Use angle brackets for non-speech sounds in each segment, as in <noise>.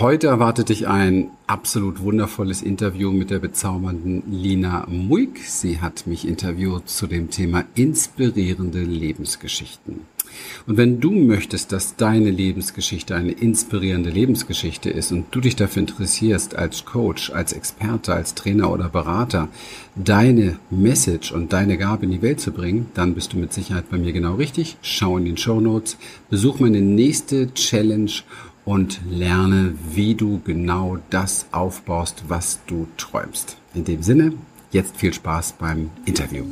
Heute erwartet dich ein absolut wundervolles Interview mit der bezaubernden Lina Muig. Sie hat mich interviewt zu dem Thema inspirierende Lebensgeschichten. Und wenn du möchtest, dass deine Lebensgeschichte eine inspirierende Lebensgeschichte ist und du dich dafür interessierst, als Coach, als Experte, als Trainer oder Berater, deine Message und deine Gabe in die Welt zu bringen, dann bist du mit Sicherheit bei mir genau richtig. Schau in den Show Notes, besuch meine nächste Challenge und lerne, wie du genau das aufbaust, was du träumst. In dem Sinne, jetzt viel Spaß beim Interview.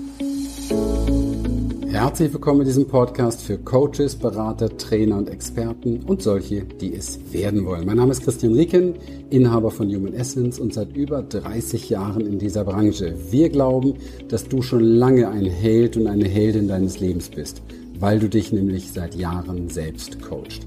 Herzlich willkommen in diesem Podcast für Coaches, Berater, Trainer und Experten und solche, die es werden wollen. Mein Name ist Christian Rieken, Inhaber von Human Essence und seit über 30 Jahren in dieser Branche. Wir glauben, dass du schon lange ein Held und eine Heldin deines Lebens bist, weil du dich nämlich seit Jahren selbst coachst.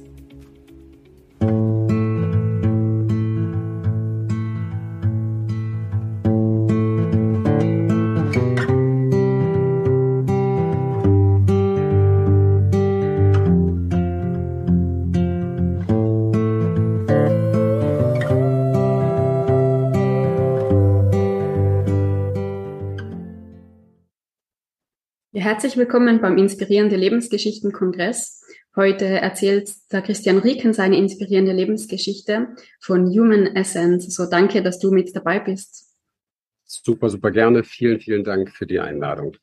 Herzlich willkommen beim Inspirierende Lebensgeschichten Kongress. Heute erzählt der Christian Rieken seine inspirierende Lebensgeschichte von Human Essence. So danke, dass du mit dabei bist. Super, super gerne. Vielen, vielen Dank für die Einladung.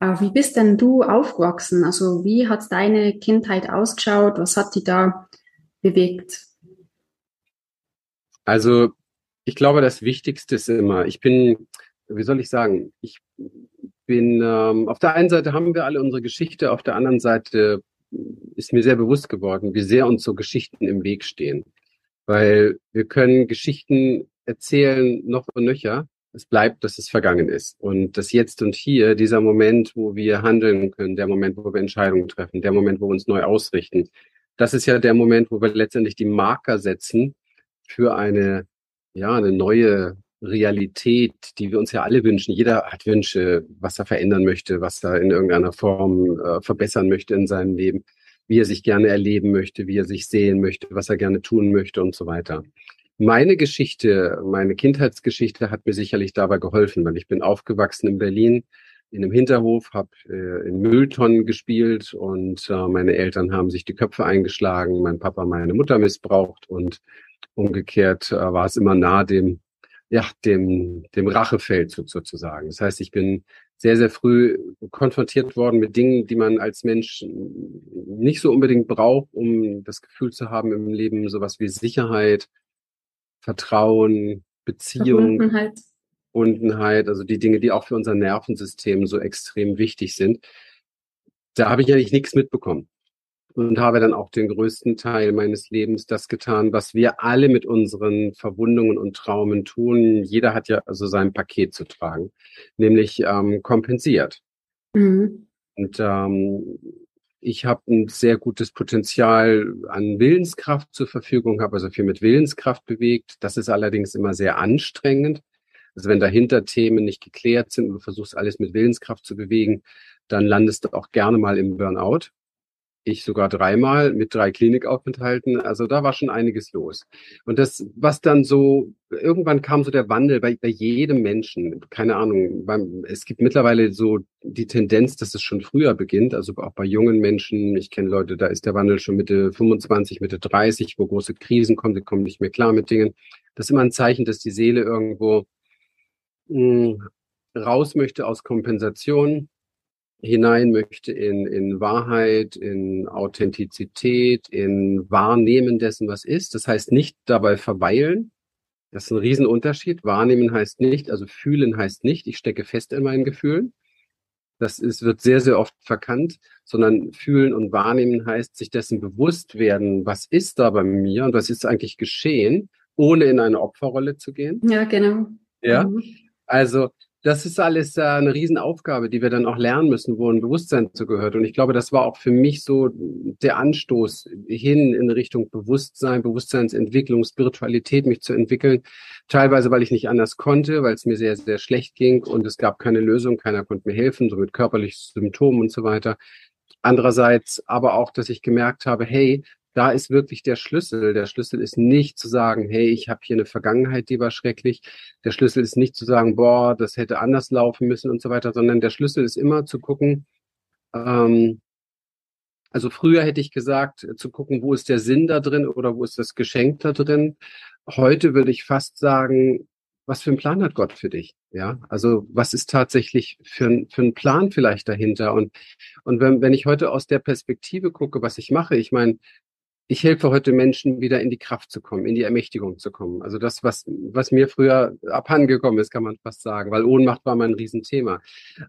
Äh, wie bist denn du aufgewachsen? Also wie hat deine Kindheit ausgeschaut? Was hat dich da bewegt? Also ich glaube, das Wichtigste ist immer, ich bin, wie soll ich sagen, ich bin, ähm, auf der einen Seite haben wir alle unsere Geschichte, auf der anderen Seite ist mir sehr bewusst geworden, wie sehr uns so Geschichten im Weg stehen. Weil wir können Geschichten erzählen noch und nöcher. Es bleibt, dass es vergangen ist. Und das Jetzt und Hier, dieser Moment, wo wir handeln können, der Moment, wo wir Entscheidungen treffen, der Moment, wo wir uns neu ausrichten, das ist ja der Moment, wo wir letztendlich die Marker setzen für eine, ja, eine neue Realität, die wir uns ja alle wünschen. Jeder hat Wünsche, was er verändern möchte, was er in irgendeiner Form äh, verbessern möchte in seinem Leben, wie er sich gerne erleben möchte, wie er sich sehen möchte, was er gerne tun möchte und so weiter. Meine Geschichte, meine Kindheitsgeschichte hat mir sicherlich dabei geholfen, weil ich bin aufgewachsen in Berlin in einem Hinterhof, habe äh, in Mülltonnen gespielt und äh, meine Eltern haben sich die Köpfe eingeschlagen, mein Papa meine Mutter missbraucht und umgekehrt äh, war es immer nah dem ja, dem, dem Rachefeldzug sozusagen. Das heißt, ich bin sehr, sehr früh konfrontiert worden mit Dingen, die man als Mensch nicht so unbedingt braucht, um das Gefühl zu haben im Leben, sowas wie Sicherheit, Vertrauen, Beziehung, Verbundenheit. Verbundenheit, also die Dinge, die auch für unser Nervensystem so extrem wichtig sind. Da habe ich eigentlich nichts mitbekommen und habe dann auch den größten Teil meines Lebens das getan, was wir alle mit unseren Verwundungen und Traumen tun. Jeder hat ja also sein Paket zu tragen, nämlich ähm, kompensiert. Mhm. Und ähm, ich habe ein sehr gutes Potenzial an Willenskraft zur Verfügung, habe also viel mit Willenskraft bewegt. Das ist allerdings immer sehr anstrengend. Also wenn dahinter Themen nicht geklärt sind und du versuchst alles mit Willenskraft zu bewegen, dann landest du auch gerne mal im Burnout ich sogar dreimal mit drei Klinikaufenthalten. Also da war schon einiges los. Und das, was dann so, irgendwann kam so der Wandel bei, bei jedem Menschen. Keine Ahnung, beim, es gibt mittlerweile so die Tendenz, dass es schon früher beginnt. Also auch bei jungen Menschen. Ich kenne Leute, da ist der Wandel schon Mitte 25, Mitte 30, wo große Krisen kommen, die kommen nicht mehr klar mit Dingen. Das ist immer ein Zeichen, dass die Seele irgendwo mh, hm, raus möchte aus Kompensation hinein möchte in, in Wahrheit, in Authentizität, in Wahrnehmen dessen, was ist. Das heißt nicht dabei verweilen. Das ist ein Riesenunterschied. Wahrnehmen heißt nicht, also fühlen heißt nicht, ich stecke fest in meinen Gefühlen. Das ist, wird sehr, sehr oft verkannt, sondern fühlen und wahrnehmen heißt, sich dessen bewusst werden, was ist da bei mir und was ist eigentlich geschehen, ohne in eine Opferrolle zu gehen. Ja, genau. Ja. Mhm. Also das ist alles äh, eine Riesenaufgabe, die wir dann auch lernen müssen, wo ein Bewusstsein zugehört. Und ich glaube, das war auch für mich so der Anstoß hin in Richtung Bewusstsein, Bewusstseinsentwicklung, Spiritualität, mich zu entwickeln. Teilweise, weil ich nicht anders konnte, weil es mir sehr, sehr schlecht ging und es gab keine Lösung, keiner konnte mir helfen, so mit körperlichen Symptomen und so weiter. Andererseits aber auch, dass ich gemerkt habe, hey, da ist wirklich der Schlüssel. Der Schlüssel ist nicht zu sagen, hey, ich habe hier eine Vergangenheit, die war schrecklich. Der Schlüssel ist nicht zu sagen, boah, das hätte anders laufen müssen und so weiter, sondern der Schlüssel ist immer zu gucken, ähm, also früher hätte ich gesagt, zu gucken, wo ist der Sinn da drin oder wo ist das Geschenk da drin. Heute würde ich fast sagen, was für einen Plan hat Gott für dich? Ja, also was ist tatsächlich für, für ein Plan vielleicht dahinter? Und, und wenn, wenn ich heute aus der Perspektive gucke, was ich mache, ich meine, ich helfe heute Menschen wieder in die Kraft zu kommen, in die Ermächtigung zu kommen. Also das, was, was mir früher abhandengekommen ist, kann man fast sagen, weil Ohnmacht war mein Riesenthema.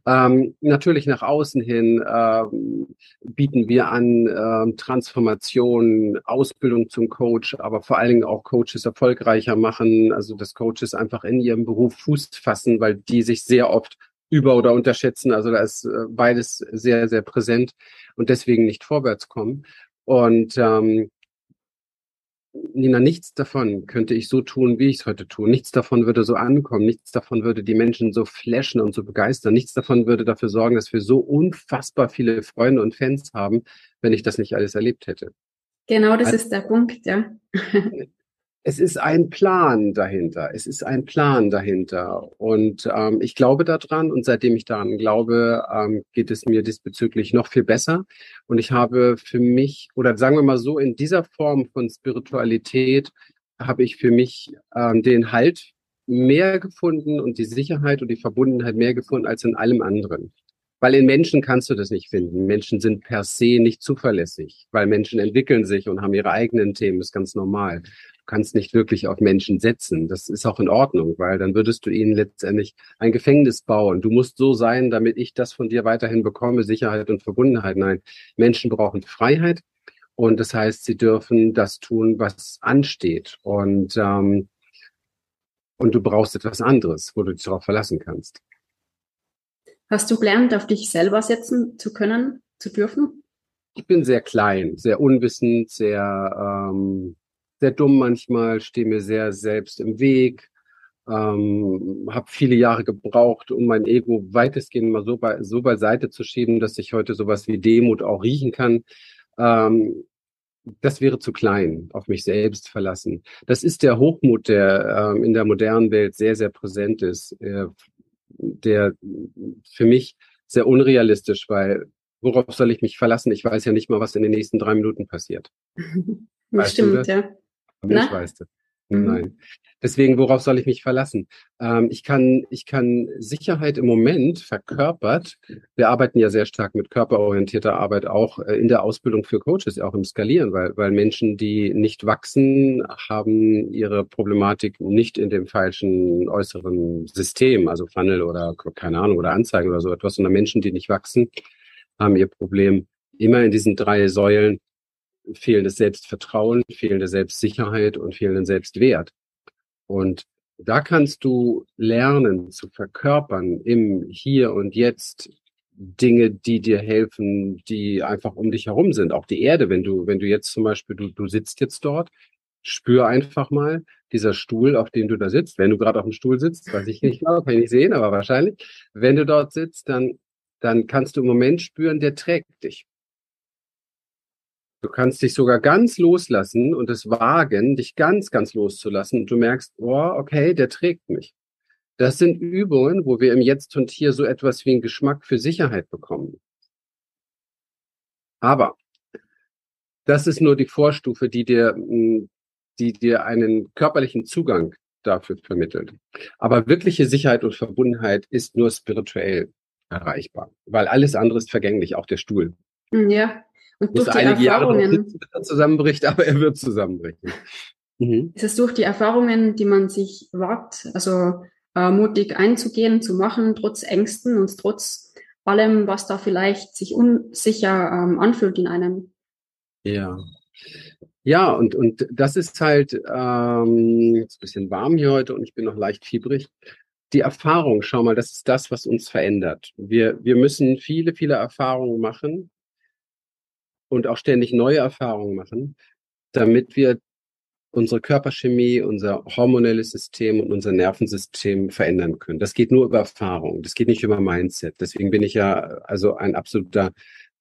Ähm, natürlich nach außen hin ähm, bieten wir an ähm, Transformation, Ausbildung zum Coach, aber vor allen Dingen auch Coaches erfolgreicher machen, also dass Coaches einfach in ihrem Beruf Fuß fassen, weil die sich sehr oft über- oder unterschätzen. Also da ist äh, beides sehr, sehr präsent und deswegen nicht vorwärts kommen. Und ähm, Nina, nichts davon könnte ich so tun, wie ich es heute tue. Nichts davon würde so ankommen. Nichts davon würde die Menschen so flashen und so begeistern. Nichts davon würde dafür sorgen, dass wir so unfassbar viele Freunde und Fans haben, wenn ich das nicht alles erlebt hätte. Genau, das also, ist der Punkt, ja. <laughs> es ist ein Plan dahinter. Es ist ein Plan dahinter. Und ähm, ich glaube daran und seitdem ich daran glaube, ähm, geht es mir diesbezüglich noch viel besser. Und ich habe für mich, oder sagen wir mal so, in dieser Form von Spiritualität habe ich für mich ähm, den Halt mehr gefunden und die Sicherheit und die Verbundenheit mehr gefunden als in allem anderen. Weil in Menschen kannst du das nicht finden. Menschen sind per se nicht zuverlässig, weil Menschen entwickeln sich und haben ihre eigenen Themen, ist ganz normal. Du kannst nicht wirklich auf Menschen setzen. Das ist auch in Ordnung, weil dann würdest du ihnen letztendlich ein Gefängnis bauen. Du musst so sein, damit ich das von dir weiterhin bekomme, Sicherheit und Verbundenheit. Nein, Menschen brauchen Freiheit und das heißt, sie dürfen das tun, was ansteht. Und ähm, und du brauchst etwas anderes, wo du dich darauf verlassen kannst. Hast du gelernt, auf dich selber setzen zu können, zu dürfen? Ich bin sehr klein, sehr unwissend, sehr ähm, sehr dumm manchmal, stehe mir sehr selbst im Weg, ähm, habe viele Jahre gebraucht, um mein Ego weitestgehend mal so, bei, so beiseite zu schieben, dass ich heute sowas wie Demut auch riechen kann. Ähm, das wäre zu klein, auf mich selbst verlassen. Das ist der Hochmut, der ähm, in der modernen Welt sehr, sehr präsent ist, äh, der für mich sehr unrealistisch, weil worauf soll ich mich verlassen? Ich weiß ja nicht mal, was in den nächsten drei Minuten passiert. <laughs> Das stimmt, ja. Mensch weißt du. Mhm. Nein. Deswegen, worauf soll ich mich verlassen? Ähm, ich kann, ich kann Sicherheit im Moment verkörpert. Wir arbeiten ja sehr stark mit körperorientierter Arbeit auch äh, in der Ausbildung für Coaches, auch im Skalieren, weil, weil Menschen, die nicht wachsen, haben ihre Problematik nicht in dem falschen äußeren System, also Funnel oder keine Ahnung oder Anzeigen oder so etwas, sondern Menschen, die nicht wachsen, haben ihr Problem immer in diesen drei Säulen fehlendes Selbstvertrauen, fehlende Selbstsicherheit und fehlenden Selbstwert. Und da kannst du lernen zu verkörpern im Hier und Jetzt Dinge, die dir helfen, die einfach um dich herum sind. Auch die Erde, wenn du, wenn du jetzt zum Beispiel, du, du sitzt jetzt dort, spür einfach mal dieser Stuhl, auf dem du da sitzt. Wenn du gerade auf dem Stuhl sitzt, weiß ich nicht kann ich nicht sehen, aber wahrscheinlich. Wenn du dort sitzt, dann, dann kannst du im Moment spüren, der trägt dich. Du kannst dich sogar ganz loslassen und es wagen, dich ganz, ganz loszulassen. Und du merkst, oh, okay, der trägt mich. Das sind Übungen, wo wir im Jetzt und Hier so etwas wie einen Geschmack für Sicherheit bekommen. Aber das ist nur die Vorstufe, die dir, hm, die dir einen körperlichen Zugang dafür vermittelt. Aber wirkliche Sicherheit und Verbundenheit ist nur spirituell erreichbar, weil alles andere ist vergänglich, auch der Stuhl. Ja, und durch die Erfahrungen. Jahre zusammenbricht, <laughs> aber er wird zusammenbrechen. Mhm. Ist es durch die Erfahrungen, die man sich wagt, also äh, mutig einzugehen, zu machen, trotz Ängsten und trotz allem, was da vielleicht sich unsicher ähm, anfühlt in einem. Ja. Ja, und, und das ist halt ähm, ist ein bisschen warm hier heute und ich bin noch leicht fiebrig. die Erfahrung, schau mal, das ist das, was uns verändert. Wir, wir müssen viele, viele Erfahrungen machen und auch ständig neue Erfahrungen machen, damit wir unsere Körperchemie, unser hormonelles System und unser Nervensystem verändern können. Das geht nur über Erfahrung. Das geht nicht über Mindset. Deswegen bin ich ja also ein absoluter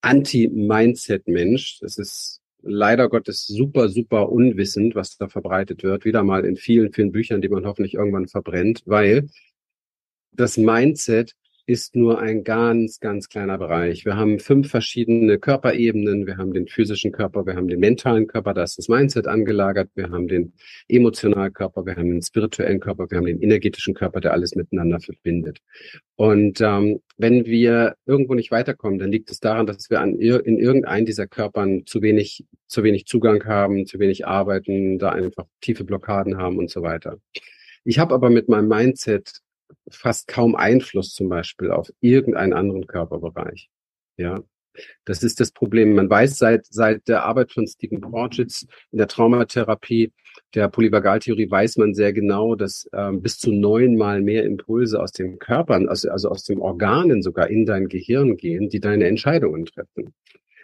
Anti-Mindset-Mensch. Das ist leider Gottes super, super unwissend, was da verbreitet wird. Wieder mal in vielen, vielen Büchern, die man hoffentlich irgendwann verbrennt, weil das Mindset ist nur ein ganz, ganz kleiner Bereich. Wir haben fünf verschiedene Körperebenen. Wir haben den physischen Körper, wir haben den mentalen Körper, da ist das Mindset angelagert. Wir haben den emotionalen Körper, wir haben den spirituellen Körper, wir haben den energetischen Körper, der alles miteinander verbindet. Und ähm, wenn wir irgendwo nicht weiterkommen, dann liegt es daran, dass wir an in irgendeinen dieser Körpern zu wenig, zu wenig Zugang haben, zu wenig arbeiten, da einfach tiefe Blockaden haben und so weiter. Ich habe aber mit meinem Mindset fast kaum Einfluss zum Beispiel auf irgendeinen anderen Körperbereich. Ja, das ist das Problem. Man weiß seit, seit der Arbeit von Stephen Porges in der Traumatherapie, der Polyvagaltheorie, weiß man sehr genau, dass ähm, bis zu neunmal mehr Impulse aus den Körpern, also, also aus den Organen sogar in dein Gehirn gehen, die deine Entscheidungen treffen.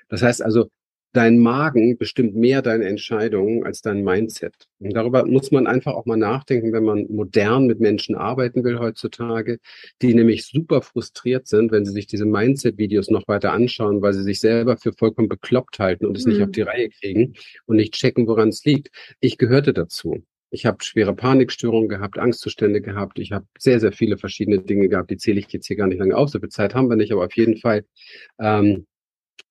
Das heißt also, dein Magen bestimmt mehr deine Entscheidungen als dein Mindset. Und darüber muss man einfach auch mal nachdenken, wenn man modern mit Menschen arbeiten will heutzutage, die nämlich super frustriert sind, wenn sie sich diese Mindset-Videos noch weiter anschauen, weil sie sich selber für vollkommen bekloppt halten und es mhm. nicht auf die Reihe kriegen und nicht checken, woran es liegt. Ich gehörte dazu. Ich habe schwere Panikstörungen gehabt, Angstzustände gehabt. Ich habe sehr, sehr viele verschiedene Dinge gehabt. Die zähle ich jetzt hier gar nicht lange auf. So viel Zeit haben wir nicht, aber auf jeden Fall ähm,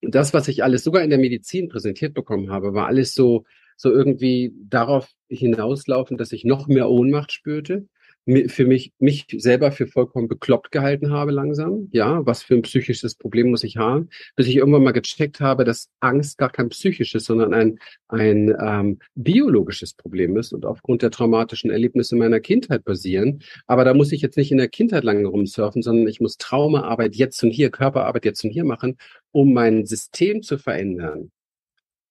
das, was ich alles sogar in der Medizin präsentiert bekommen habe, war alles so, so irgendwie darauf hinauslaufen, dass ich noch mehr Ohnmacht spürte, für mich, mich selber für vollkommen bekloppt gehalten habe langsam. Ja, was für ein psychisches Problem muss ich haben? Bis ich irgendwann mal gecheckt habe, dass Angst gar kein psychisches, sondern ein, ein ähm, biologisches Problem ist und aufgrund der traumatischen Erlebnisse meiner Kindheit basieren. Aber da muss ich jetzt nicht in der Kindheit lange rumsurfen, sondern ich muss Traumaarbeit jetzt und hier, Körperarbeit jetzt und hier machen, um mein System zu verändern.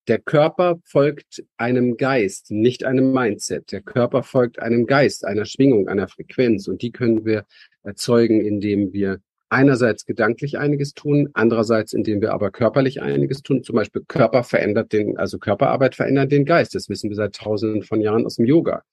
Der Körper folgt einem Geist, nicht einem Mindset. Der Körper folgt einem Geist, einer Schwingung, einer Frequenz. Und die können wir erzeugen, indem wir einerseits gedanklich einiges tun, andererseits indem wir aber körperlich einiges tun. Zum Beispiel Körper verändert den, also Körperarbeit verändert den Geist. Das wissen wir seit tausenden von Jahren aus dem Yoga.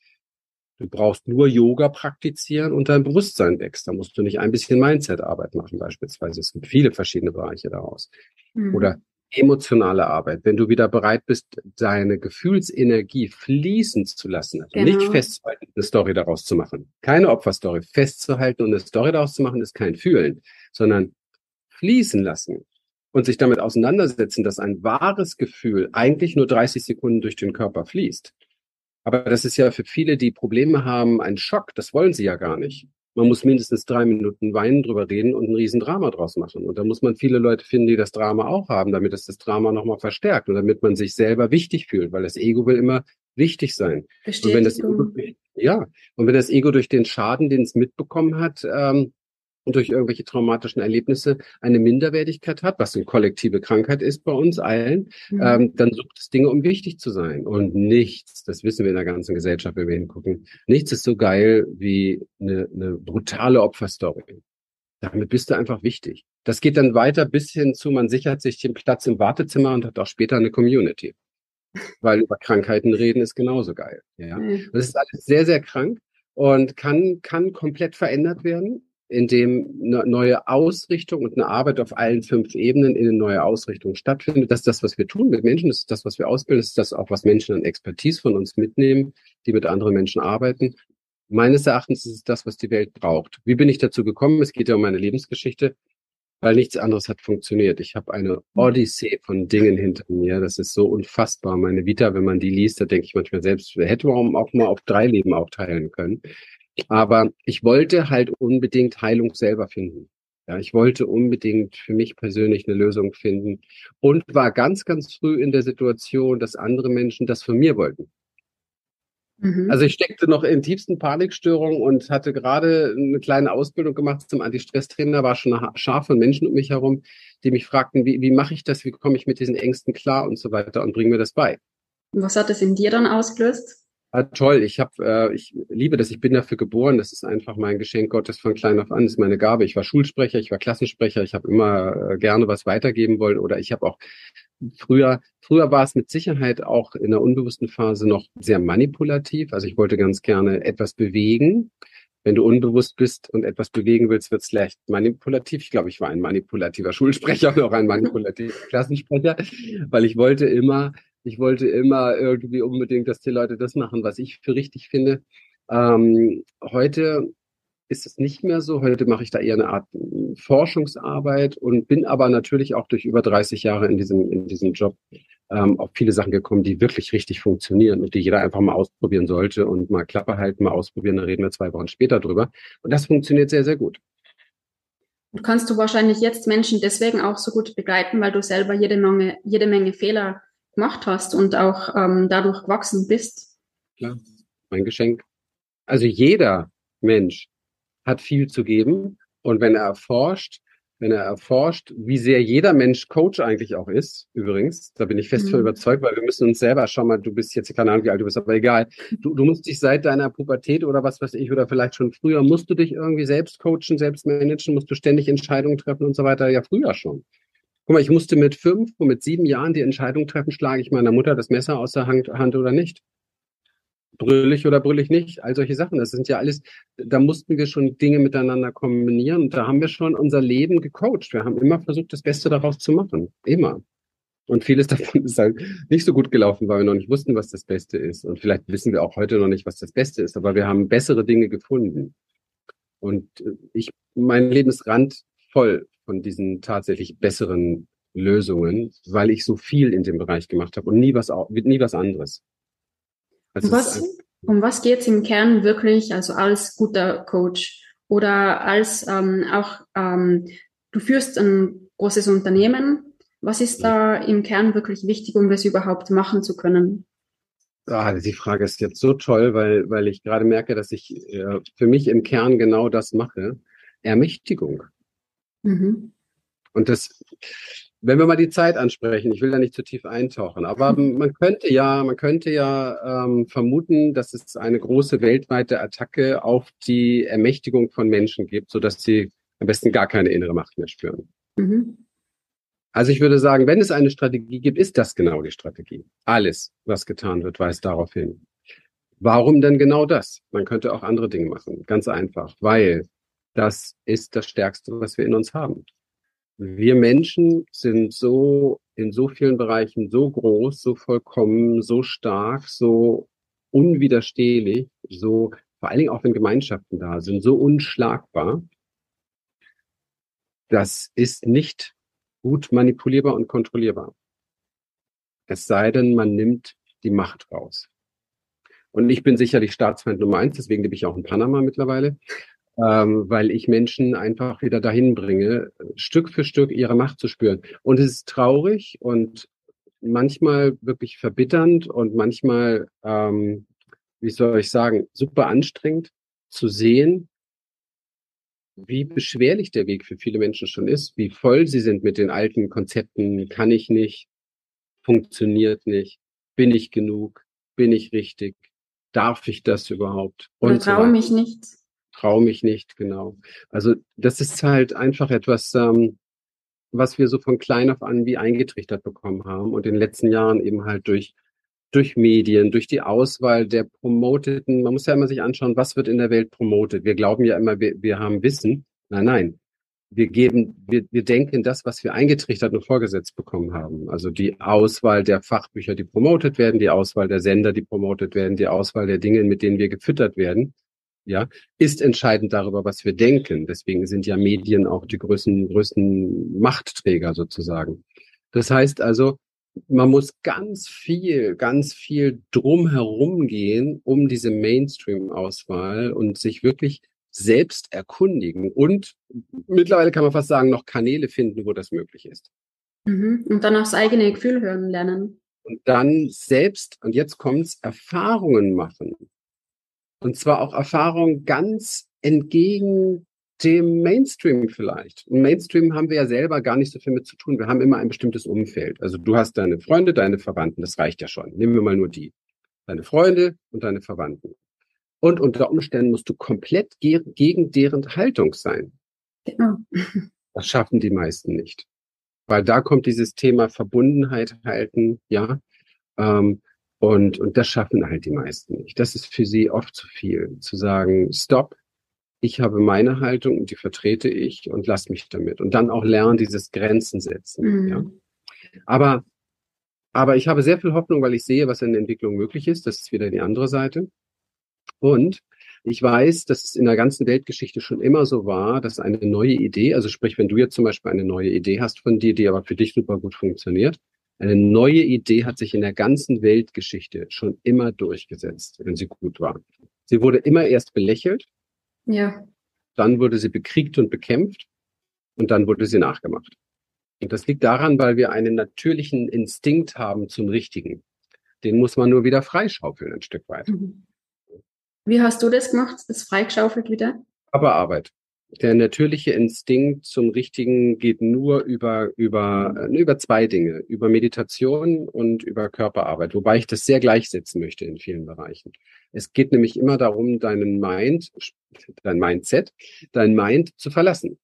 Du brauchst nur Yoga praktizieren und dein Bewusstsein wächst. Da musst du nicht ein bisschen Mindset-Arbeit machen beispielsweise. Es gibt viele verschiedene Bereiche daraus. Mhm. Oder emotionale Arbeit, wenn du wieder bereit bist, deine Gefühlsenergie fließen zu lassen, also genau. nicht festzuhalten, eine Story daraus zu machen, keine Opferstory, festzuhalten und eine Story daraus zu machen, ist kein Fühlen, sondern fließen lassen und sich damit auseinandersetzen, dass ein wahres Gefühl eigentlich nur 30 Sekunden durch den Körper fließt. Aber das ist ja für viele, die Probleme haben, ein Schock. Das wollen sie ja gar nicht man muss mindestens drei Minuten weinen, drüber reden und ein Riesendrama draus machen. Und da muss man viele Leute finden, die das Drama auch haben, damit es das Drama nochmal verstärkt und damit man sich selber wichtig fühlt, weil das Ego will immer wichtig sein. Und wenn das Ego, ja, und wenn das Ego durch den Schaden, den es mitbekommen hat, ähm, durch irgendwelche traumatischen Erlebnisse eine Minderwertigkeit hat, was eine kollektive Krankheit ist bei uns allen, mhm. ähm, dann sucht es Dinge, um wichtig zu sein. Und nichts, das wissen wir in der ganzen Gesellschaft, wenn wir hingucken, nichts ist so geil wie eine, eine brutale Opferstory. Damit bist du einfach wichtig. Das geht dann weiter bis hin zu, man sichert sich den Platz im Wartezimmer und hat auch später eine Community. Weil über Krankheiten reden ist genauso geil. Ja? Mhm. Das ist alles sehr, sehr krank und kann, kann komplett verändert werden in dem eine neue Ausrichtung und eine Arbeit auf allen fünf Ebenen in eine neue Ausrichtung stattfindet. Das ist das, was wir tun mit Menschen, das ist das, was wir ausbilden, das ist das auch, was Menschen an Expertise von uns mitnehmen, die mit anderen Menschen arbeiten. Meines Erachtens ist es das, was die Welt braucht. Wie bin ich dazu gekommen? Es geht ja um meine Lebensgeschichte, weil nichts anderes hat funktioniert. Ich habe eine Odyssee von Dingen hinter mir. Das ist so unfassbar. Meine Vita, wenn man die liest, da denke ich manchmal selbst, hätte man auch mal auf drei Leben aufteilen können. Aber ich wollte halt unbedingt Heilung selber finden. Ja, ich wollte unbedingt für mich persönlich eine Lösung finden und war ganz, ganz früh in der Situation, dass andere Menschen das von mir wollten. Mhm. Also ich steckte noch in tiefsten Panikstörungen und hatte gerade eine kleine Ausbildung gemacht zum Anti-Stress-Trainer, war schon eine Schar von Menschen um mich herum, die mich fragten, wie, wie mache ich das, wie komme ich mit diesen Ängsten klar und so weiter und bringen mir das bei. Und was hat es in dir dann ausgelöst? Ah, toll, ich habe, äh, ich liebe das, ich bin dafür geboren, das ist einfach mein Geschenk Gottes von klein auf an, das ist meine Gabe. Ich war Schulsprecher, ich war Klassensprecher, ich habe immer äh, gerne was weitergeben wollen. Oder ich habe auch früher, früher war es mit Sicherheit auch in der unbewussten Phase noch sehr manipulativ, also ich wollte ganz gerne etwas bewegen. Wenn du unbewusst bist und etwas bewegen willst, wird es leicht manipulativ. Ich glaube, ich war ein manipulativer Schulsprecher und auch ein manipulativer <laughs> Klassensprecher, weil ich wollte immer ich wollte immer irgendwie unbedingt, dass die Leute das machen, was ich für richtig finde. Ähm, heute ist es nicht mehr so. Heute mache ich da eher eine Art Forschungsarbeit und bin aber natürlich auch durch über 30 Jahre in diesem, in diesem Job ähm, auf viele Sachen gekommen, die wirklich richtig funktionieren und die jeder einfach mal ausprobieren sollte und mal Klappe halten, mal ausprobieren, dann reden wir zwei Wochen später drüber. Und das funktioniert sehr, sehr gut. Und kannst du wahrscheinlich jetzt Menschen deswegen auch so gut begleiten, weil du selber jede Menge, jede Menge Fehler gemacht hast und auch ähm, dadurch gewachsen bist. Klar, mein Geschenk. Also jeder Mensch hat viel zu geben und wenn er erforscht, wenn er erforscht, wie sehr jeder Mensch Coach eigentlich auch ist, übrigens, da bin ich fest mhm. von überzeugt, weil wir müssen uns selber, schau mal, du bist jetzt, keine Ahnung, wie alt du bist, aber egal, du, du musst dich seit deiner Pubertät oder was weiß ich, oder vielleicht schon früher, musst du dich irgendwie selbst coachen, selbst managen, musst du ständig Entscheidungen treffen und so weiter, ja früher schon. Guck mal, ich musste mit fünf und mit sieben Jahren die Entscheidung treffen, schlage ich meiner Mutter das Messer aus der Hand, oder nicht. Brüllig oder brüllig nicht, all solche Sachen. Das sind ja alles, da mussten wir schon Dinge miteinander kombinieren und da haben wir schon unser Leben gecoacht. Wir haben immer versucht, das Beste daraus zu machen. Immer. Und vieles <laughs> davon ist halt nicht so gut gelaufen, weil wir noch nicht wussten, was das Beste ist. Und vielleicht wissen wir auch heute noch nicht, was das Beste ist, aber wir haben bessere Dinge gefunden. Und äh, ich, mein Leben ist randvoll von diesen tatsächlich besseren Lösungen, weil ich so viel in dem Bereich gemacht habe und nie was, nie was anderes. Also was, um was geht's im Kern wirklich, also als guter Coach oder als ähm, auch, ähm, du führst ein großes Unternehmen. Was ist da im Kern wirklich wichtig, um das überhaupt machen zu können? Ah, die Frage ist jetzt so toll, weil, weil ich gerade merke, dass ich äh, für mich im Kern genau das mache. Ermächtigung. Mhm. Und das, wenn wir mal die Zeit ansprechen, ich will da nicht zu tief eintauchen, aber mhm. man könnte ja, man könnte ja ähm, vermuten, dass es eine große weltweite Attacke auf die Ermächtigung von Menschen gibt, sodass sie am besten gar keine innere Macht mehr spüren. Mhm. Also ich würde sagen, wenn es eine Strategie gibt, ist das genau die Strategie. Alles, was getan wird, weist darauf hin. Warum denn genau das? Man könnte auch andere Dinge machen. Ganz einfach, weil das ist das Stärkste, was wir in uns haben. Wir Menschen sind so in so vielen Bereichen so groß, so vollkommen, so stark, so unwiderstehlich, so vor allen Dingen auch wenn Gemeinschaften da sind, so unschlagbar. Das ist nicht gut manipulierbar und kontrollierbar. Es sei denn, man nimmt die Macht raus. Und ich bin sicherlich Staatsfeind Nummer eins, deswegen lebe ich auch in Panama mittlerweile ähm, weil ich Menschen einfach wieder dahin bringe, Stück für Stück ihre Macht zu spüren. Und es ist traurig und manchmal wirklich verbitternd und manchmal, ähm, wie soll ich sagen, super anstrengend zu sehen, wie beschwerlich der Weg für viele Menschen schon ist, wie voll sie sind mit den alten Konzepten, kann ich nicht, funktioniert nicht, bin ich genug, bin ich richtig, darf ich das überhaupt? Und traue so mich nicht traue mich nicht, genau. Also das ist halt einfach etwas, ähm, was wir so von klein auf an wie eingetrichtert bekommen haben und in den letzten Jahren eben halt durch durch Medien, durch die Auswahl der promoteten, man muss ja immer sich anschauen, was wird in der Welt promotet. Wir glauben ja immer, wir, wir haben Wissen. Nein, nein. Wir geben, wir, wir denken das, was wir eingetrichtert und vorgesetzt bekommen haben. Also die Auswahl der Fachbücher, die promotet werden, die Auswahl der Sender, die promotet werden, die Auswahl der Dinge, mit denen wir gefüttert werden ja, ist entscheidend darüber, was wir denken. Deswegen sind ja Medien auch die größten, größten Machtträger sozusagen. Das heißt also, man muss ganz viel, ganz viel drumherum gehen, um diese Mainstream-Auswahl und sich wirklich selbst erkundigen und mittlerweile kann man fast sagen, noch Kanäle finden, wo das möglich ist. Mhm. Und dann aufs eigene Gefühl hören lernen. Und dann selbst, und jetzt kommt's, Erfahrungen machen. Und zwar auch Erfahrung ganz entgegen dem Mainstream vielleicht. Im Mainstream haben wir ja selber gar nicht so viel mit zu tun. Wir haben immer ein bestimmtes Umfeld. Also du hast deine Freunde, deine Verwandten, das reicht ja schon. Nehmen wir mal nur die. deine Freunde und deine Verwandten. Und unter Umständen musst du komplett ge gegen deren Haltung sein. Genau. Das schaffen die meisten nicht. Weil da kommt dieses Thema Verbundenheit halten, ja. Ähm, und, und das schaffen halt die meisten nicht. Das ist für sie oft zu viel, zu sagen, stopp, ich habe meine Haltung und die vertrete ich und lass mich damit. Und dann auch lernen, dieses Grenzen setzen. Mhm. Ja. Aber, aber ich habe sehr viel Hoffnung, weil ich sehe, was in der Entwicklung möglich ist. Das ist wieder die andere Seite. Und ich weiß, dass es in der ganzen Weltgeschichte schon immer so war, dass eine neue Idee, also sprich, wenn du jetzt zum Beispiel eine neue Idee hast von dir, die aber für dich super gut funktioniert, eine neue Idee hat sich in der ganzen Weltgeschichte schon immer durchgesetzt, wenn sie gut war. Sie wurde immer erst belächelt. Ja. Dann wurde sie bekriegt und bekämpft und dann wurde sie nachgemacht. Und das liegt daran, weil wir einen natürlichen Instinkt haben zum Richtigen. Den muss man nur wieder freischaufeln ein Stück weit. Mhm. Wie hast du das gemacht? Das freigeschaufelt wieder? Aber Arbeit. Der natürliche Instinkt zum Richtigen geht nur über, über, äh, über zwei Dinge. Über Meditation und über Körperarbeit. Wobei ich das sehr gleichsetzen möchte in vielen Bereichen. Es geht nämlich immer darum, deinen Mind, dein Mindset, dein Mind zu verlassen.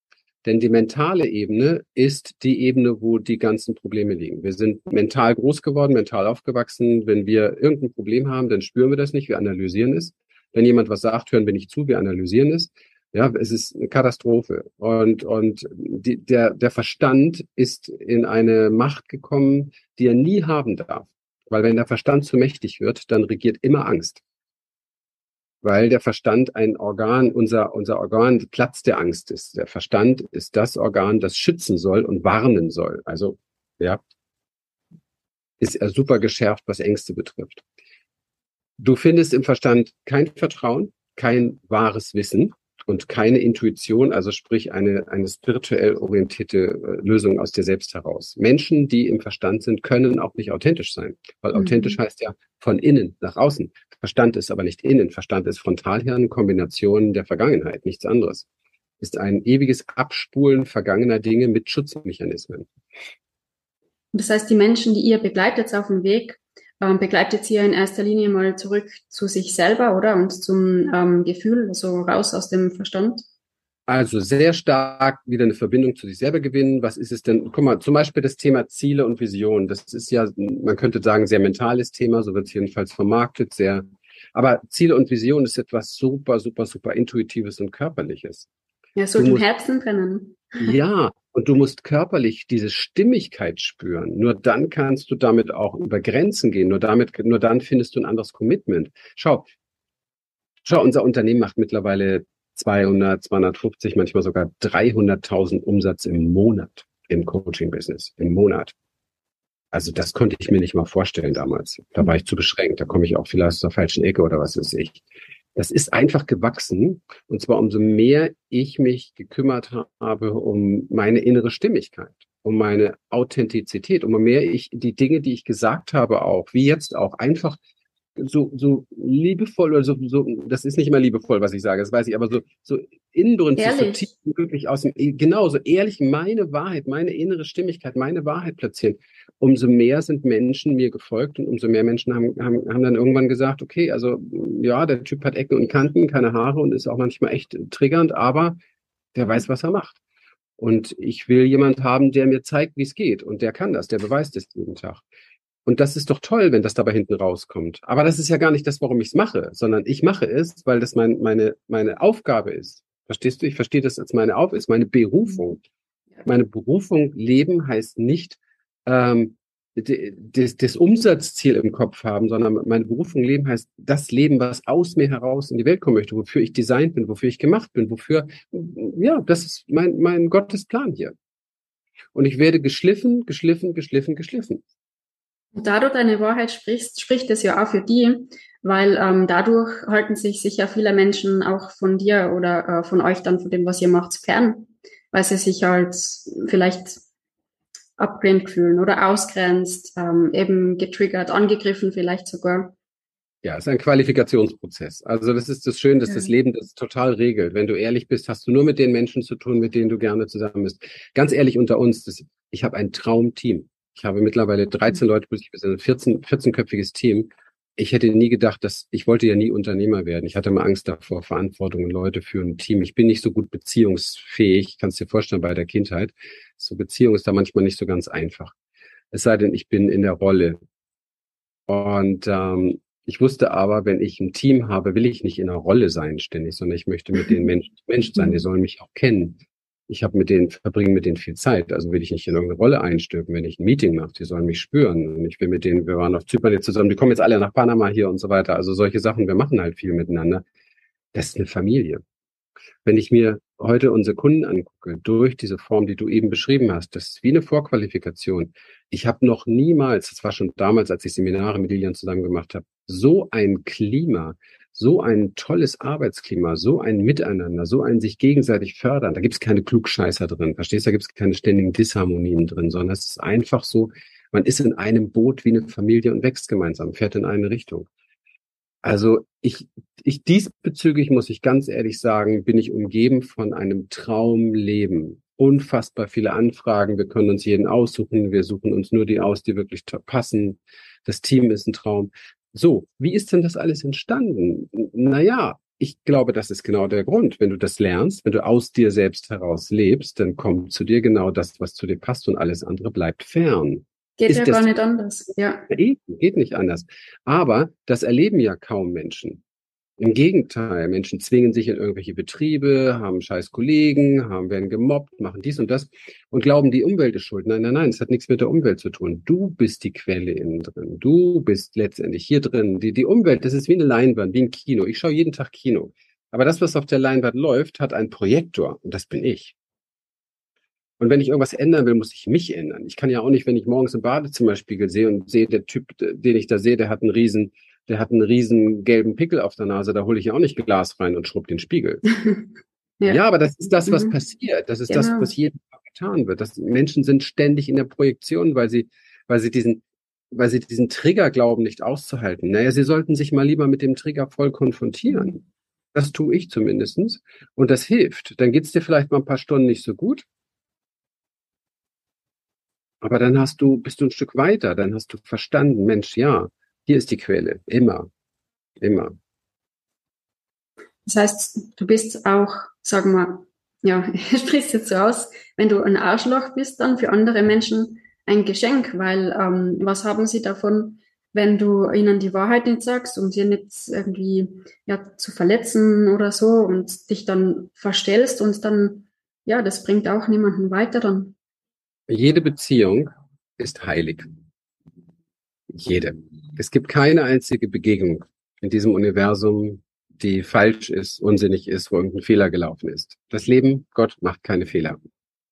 Denn die mentale Ebene ist die Ebene, wo die ganzen Probleme liegen. Wir sind mental groß geworden, mental aufgewachsen. Wenn wir irgendein Problem haben, dann spüren wir das nicht, wir analysieren es. Wenn jemand was sagt, hören wir nicht zu, wir analysieren es. Ja, es ist eine Katastrophe. Und, und die, der, der Verstand ist in eine Macht gekommen, die er nie haben darf. Weil wenn der Verstand zu mächtig wird, dann regiert immer Angst. Weil der Verstand ein Organ, unser, unser Organ Platz der Angst ist. Der Verstand ist das Organ, das schützen soll und warnen soll. Also, ja, ist er super geschärft, was Ängste betrifft. Du findest im Verstand kein Vertrauen, kein wahres Wissen und keine Intuition, also sprich eine, eine spirituell orientierte äh, Lösung aus dir selbst heraus. Menschen, die im Verstand sind, können auch nicht authentisch sein, weil mhm. authentisch heißt ja von innen nach außen. Verstand ist aber nicht innen. Verstand ist Frontalhirn, Kombination der Vergangenheit, nichts anderes. Ist ein ewiges Abspulen vergangener Dinge mit Schutzmechanismen. Das heißt, die Menschen, die ihr begleitet auf dem Weg, ähm, begleitet sie ja in erster Linie mal zurück zu sich selber, oder? Und zum ähm, Gefühl, so raus aus dem Verstand. Also sehr stark wieder eine Verbindung zu sich selber gewinnen. Was ist es denn? Guck mal, zum Beispiel das Thema Ziele und Vision. Das ist ja, man könnte sagen, sehr mentales Thema, so wird es jedenfalls vermarktet, sehr. Aber Ziele und Vision ist etwas super, super, super Intuitives und Körperliches. Ja, so im Herzen drinnen. Ja, und du musst körperlich diese Stimmigkeit spüren. Nur dann kannst du damit auch über Grenzen gehen. Nur damit, nur dann findest du ein anderes Commitment. Schau, schau, unser Unternehmen macht mittlerweile 200, 250, manchmal sogar 300.000 Umsatz im Monat im Coaching-Business, im Monat. Also das konnte ich mir nicht mal vorstellen damals. Da war ich zu beschränkt. Da komme ich auch vielleicht der falschen Ecke oder was weiß ich. Das ist einfach gewachsen. Und zwar umso mehr ich mich gekümmert habe um meine innere Stimmigkeit, um meine Authentizität, umso mehr ich die Dinge, die ich gesagt habe, auch, wie jetzt auch, einfach so, so liebevoll oder so, so, das ist nicht immer liebevoll, was ich sage, das weiß ich, aber so, so inbrünstig, so tief wirklich aus dem, genau, so ehrlich meine Wahrheit, meine innere Stimmigkeit, meine Wahrheit platzieren. Umso mehr sind Menschen mir gefolgt und umso mehr Menschen haben, haben, haben dann irgendwann gesagt, okay, also, ja, der Typ hat Ecken und Kanten, keine Haare und ist auch manchmal echt triggernd, aber der weiß, was er macht. Und ich will jemand haben, der mir zeigt, wie es geht. Und der kann das, der beweist es jeden Tag. Und das ist doch toll, wenn das dabei hinten rauskommt. Aber das ist ja gar nicht das, warum ich es mache, sondern ich mache es, weil das mein, meine, meine Aufgabe ist. Verstehst du? Ich verstehe das als meine Aufgabe, ist meine Berufung. Meine Berufung leben heißt nicht ähm, das, das Umsatzziel im Kopf haben, sondern meine Berufung leben heißt das Leben, was aus mir heraus in die Welt kommen möchte, wofür ich designt bin, wofür ich gemacht bin, wofür, ja, das ist mein, mein Gottes Plan hier. Und ich werde geschliffen, geschliffen, geschliffen, geschliffen. Und da du deine Wahrheit sprichst, spricht es ja auch für die, weil ähm, dadurch halten sich sicher viele Menschen auch von dir oder äh, von euch dann, von dem, was ihr macht, fern, weil sie sich halt vielleicht abgelehnt fühlen oder ausgrenzt, ähm, eben getriggert, angegriffen vielleicht sogar. Ja, es ist ein Qualifikationsprozess. Also das ist das Schöne, dass ja. das Leben das total regelt. Wenn du ehrlich bist, hast du nur mit den Menschen zu tun, mit denen du gerne zusammen bist. Ganz ehrlich unter uns, das, ich habe ein Traumteam. Ich habe mittlerweile 13 Leute, ich bis ein 14, 14-köpfiges Team. ich hätte nie gedacht, dass ich wollte ja nie Unternehmer werden. Ich hatte mal Angst davor, Verantwortung und Leute für ein Team. Ich bin nicht so gut beziehungsfähig. Kannst dir vorstellen, bei der Kindheit. So Beziehung ist da manchmal nicht so ganz einfach. Es sei denn, ich bin in der Rolle. Und ähm, ich wusste aber, wenn ich ein Team habe, will ich nicht in einer Rolle sein ständig, sondern ich möchte mit den Menschen Mensch sein. Die sollen mich auch kennen ich habe mit denen, verbringe mit denen viel Zeit. Also will ich nicht in irgendeine Rolle einstülpen, wenn ich ein Meeting mache. Die sollen mich spüren. Und ich will mit denen, wir waren auf Zypern jetzt zusammen, die kommen jetzt alle nach Panama hier und so weiter. Also solche Sachen, wir machen halt viel miteinander. Das ist eine Familie. Wenn ich mir heute unsere Kunden angucke, durch diese Form, die du eben beschrieben hast, das ist wie eine Vorqualifikation. Ich habe noch niemals, das war schon damals, als ich Seminare mit Lilian zusammen gemacht habe, so ein Klima, so ein tolles Arbeitsklima, so ein Miteinander, so ein sich gegenseitig fördern. Da gibt es keine Klugscheißer drin, verstehst du? Da gibt es keine ständigen Disharmonien drin, sondern es ist einfach so, man ist in einem Boot wie eine Familie und wächst gemeinsam, fährt in eine Richtung. Also ich, ich diesbezüglich muss ich ganz ehrlich sagen, bin ich umgeben von einem Traumleben. Unfassbar viele Anfragen. Wir können uns jeden aussuchen. Wir suchen uns nur die aus, die wirklich passen. Das Team ist ein Traum. So, wie ist denn das alles entstanden? Naja, ich glaube, das ist genau der Grund. Wenn du das lernst, wenn du aus dir selbst heraus lebst, dann kommt zu dir genau das, was zu dir passt und alles andere bleibt fern. Geht ist ja gar nicht anders. Ja. Geht nicht anders. Aber das erleben ja kaum Menschen. Im Gegenteil, Menschen zwingen sich in irgendwelche Betriebe, haben scheiß Kollegen, haben, werden gemobbt, machen dies und das und glauben, die Umwelt ist schuld. Nein, nein, nein, es hat nichts mit der Umwelt zu tun. Du bist die Quelle innen drin. Du bist letztendlich hier drin. Die, die Umwelt, das ist wie eine Leinwand, wie ein Kino. Ich schaue jeden Tag Kino. Aber das, was auf der Leinwand läuft, hat einen Projektor und das bin ich. Und wenn ich irgendwas ändern will, muss ich mich ändern. Ich kann ja auch nicht, wenn ich morgens im Badezimmerspiegel sehe und sehe, der Typ, den ich da sehe, der hat einen riesen der hat einen riesen gelben Pickel auf der Nase, da hole ich ja auch nicht Glas rein und schrubb den Spiegel. <laughs> ja. ja. aber das ist das, was mhm. passiert. Das ist genau. das, was jeden Tag getan wird. Das, Menschen sind ständig in der Projektion, weil sie, weil sie diesen, weil sie diesen Trigger glauben, nicht auszuhalten. Naja, sie sollten sich mal lieber mit dem Trigger voll konfrontieren. Das tue ich zumindestens Und das hilft. Dann geht's dir vielleicht mal ein paar Stunden nicht so gut. Aber dann hast du, bist du ein Stück weiter, dann hast du verstanden, Mensch, ja, hier ist die Quelle. Immer. Immer. Das heißt, du bist auch, sagen wir, ja, <laughs> ich sprich's jetzt so aus, wenn du ein Arschloch bist, dann für andere Menschen ein Geschenk, weil ähm, was haben sie davon, wenn du ihnen die Wahrheit nicht sagst, um sie nicht irgendwie ja, zu verletzen oder so und dich dann verstellst und dann, ja, das bringt auch niemanden weiter dann. Jede Beziehung ist heilig. Jede. Es gibt keine einzige Begegnung in diesem Universum, die falsch ist, unsinnig ist, wo irgendein Fehler gelaufen ist. Das Leben, Gott macht keine Fehler.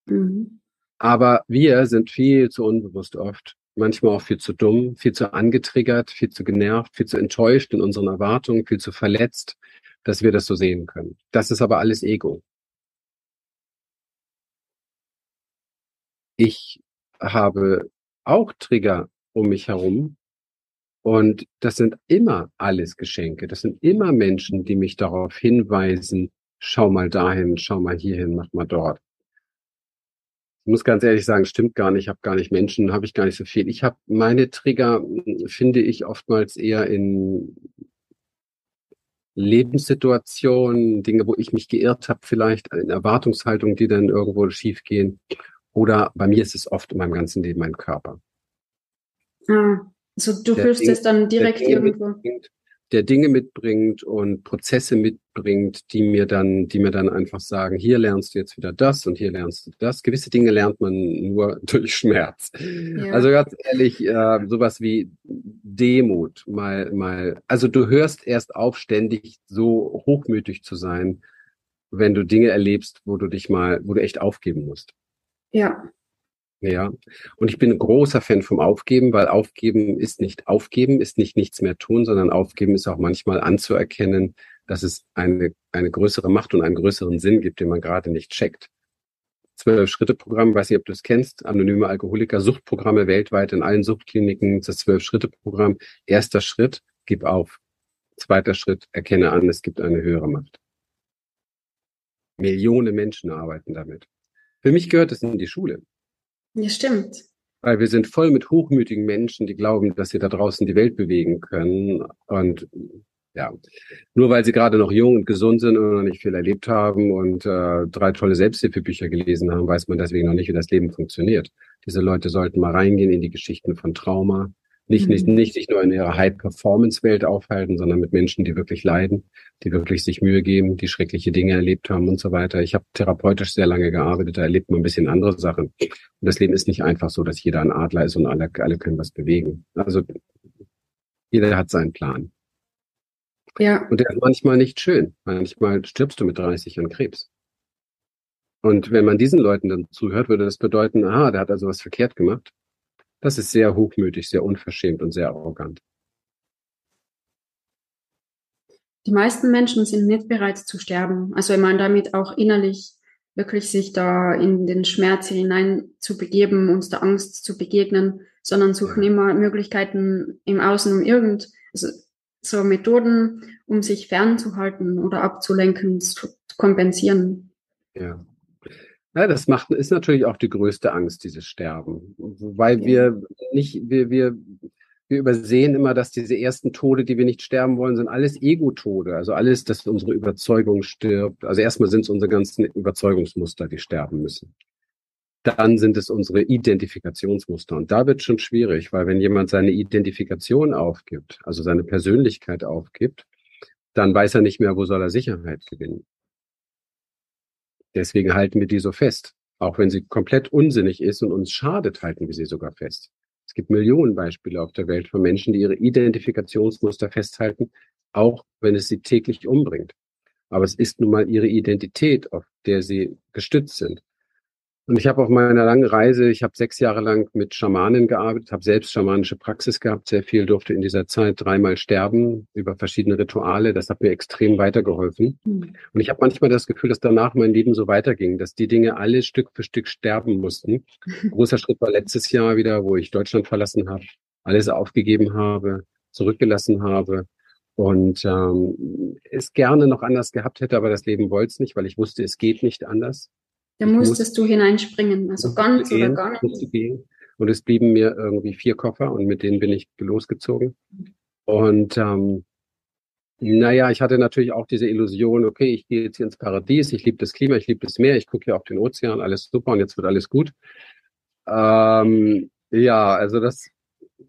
Mhm. Aber wir sind viel zu unbewusst oft, manchmal auch viel zu dumm, viel zu angetriggert, viel zu genervt, viel zu enttäuscht in unseren Erwartungen, viel zu verletzt, dass wir das so sehen können. Das ist aber alles Ego. Ich habe auch Trigger um mich herum, und das sind immer alles Geschenke. Das sind immer Menschen, die mich darauf hinweisen, schau mal dahin, schau mal hierhin, mach mal dort. Ich muss ganz ehrlich sagen, stimmt gar nicht. Ich habe gar nicht Menschen, habe ich gar nicht so viel. Ich habe meine Trigger, finde ich oftmals eher in Lebenssituationen, Dinge, wo ich mich geirrt habe, vielleicht in Erwartungshaltungen, die dann irgendwo schiefgehen. Oder bei mir ist es oft in meinem ganzen Leben mein Körper. Ah, so, du fühlst es dann direkt der irgendwo. Der Dinge mitbringt und Prozesse mitbringt, die mir dann, die mir dann einfach sagen, hier lernst du jetzt wieder das und hier lernst du das. Gewisse Dinge lernt man nur <laughs> durch Schmerz. Ja. Also ganz ehrlich, äh, sowas wie Demut, mal, mal, also du hörst erst auf, ständig so hochmütig zu sein, wenn du Dinge erlebst, wo du dich mal, wo du echt aufgeben musst. Ja. Ja, und ich bin ein großer Fan vom Aufgeben, weil Aufgeben ist nicht Aufgeben, ist nicht nichts mehr tun, sondern Aufgeben ist auch manchmal anzuerkennen, dass es eine, eine größere Macht und einen größeren Sinn gibt, den man gerade nicht checkt. Zwölf-Schritte-Programm, weiß nicht, ob du es kennst, anonyme Alkoholiker, Suchtprogramme weltweit in allen Suchtkliniken, das Zwölf-Schritte-Programm. Erster Schritt, gib auf. Zweiter Schritt, erkenne an, es gibt eine höhere Macht. Millionen Menschen arbeiten damit. Für mich gehört es in die Schule. Ja, stimmt. Weil wir sind voll mit hochmütigen Menschen, die glauben, dass sie da draußen die Welt bewegen können. Und ja, nur weil sie gerade noch jung und gesund sind und noch nicht viel erlebt haben und äh, drei tolle Selbsthilfebücher gelesen haben, weiß man deswegen noch nicht, wie das Leben funktioniert. Diese Leute sollten mal reingehen in die Geschichten von Trauma, nicht, mhm. nicht, nicht sich nur in ihrer High-Performance-Welt aufhalten, sondern mit Menschen, die wirklich leiden, die wirklich sich Mühe geben, die schreckliche Dinge erlebt haben und so weiter. Ich habe therapeutisch sehr lange gearbeitet, da erlebt man ein bisschen andere Sachen. Und das Leben ist nicht einfach so, dass jeder ein Adler ist und alle, alle können was bewegen. Also jeder hat seinen Plan. Ja. Und der ist manchmal nicht schön. Manchmal stirbst du mit 30 an Krebs. Und wenn man diesen Leuten dann zuhört, würde das bedeuten, aha, der hat also was verkehrt gemacht. Das ist sehr hochmütig, sehr unverschämt und sehr arrogant. Die meisten Menschen sind nicht bereit zu sterben. Also wenn man damit auch innerlich wirklich sich da in den Schmerz hinein zu begeben, uns der Angst zu begegnen, sondern suchen immer Möglichkeiten im Außen, um irgend, also so Methoden, um sich fernzuhalten oder abzulenken, zu kompensieren. Ja. Ja, das macht, ist natürlich auch die größte Angst, dieses Sterben. Weil wir nicht, wir, wir, wir übersehen immer, dass diese ersten Tode, die wir nicht sterben wollen, sind alles Ego-Tode. Also alles, dass unsere Überzeugung stirbt. Also erstmal sind es unsere ganzen Überzeugungsmuster, die sterben müssen. Dann sind es unsere Identifikationsmuster. Und da wird schon schwierig, weil wenn jemand seine Identifikation aufgibt, also seine Persönlichkeit aufgibt, dann weiß er nicht mehr, wo soll er Sicherheit gewinnen. Deswegen halten wir die so fest. Auch wenn sie komplett unsinnig ist und uns schadet, halten wir sie sogar fest. Es gibt Millionen Beispiele auf der Welt von Menschen, die ihre Identifikationsmuster festhalten, auch wenn es sie täglich umbringt. Aber es ist nun mal ihre Identität, auf der sie gestützt sind. Und ich habe auf meiner langen Reise, ich habe sechs Jahre lang mit Schamanen gearbeitet, habe selbst schamanische Praxis gehabt, sehr viel, durfte in dieser Zeit dreimal sterben über verschiedene Rituale. Das hat mir extrem weitergeholfen. Mhm. Und ich habe manchmal das Gefühl, dass danach mein Leben so weiterging, dass die Dinge alle Stück für Stück sterben mussten. <laughs> Großer Schritt war letztes Jahr wieder, wo ich Deutschland verlassen habe, alles aufgegeben habe, zurückgelassen habe und ähm, es gerne noch anders gehabt hätte, aber das Leben wollte es nicht, weil ich wusste, es geht nicht anders. Da musstest du hineinspringen, also ganz gehen, oder gar nicht. Gehen. Und es blieben mir irgendwie vier Koffer und mit denen bin ich losgezogen. Und ähm, naja, ich hatte natürlich auch diese Illusion, okay, ich gehe jetzt hier ins Paradies, ich liebe das Klima, ich liebe das Meer, ich gucke hier auf den Ozean, alles super und jetzt wird alles gut. Ähm, ja, also das,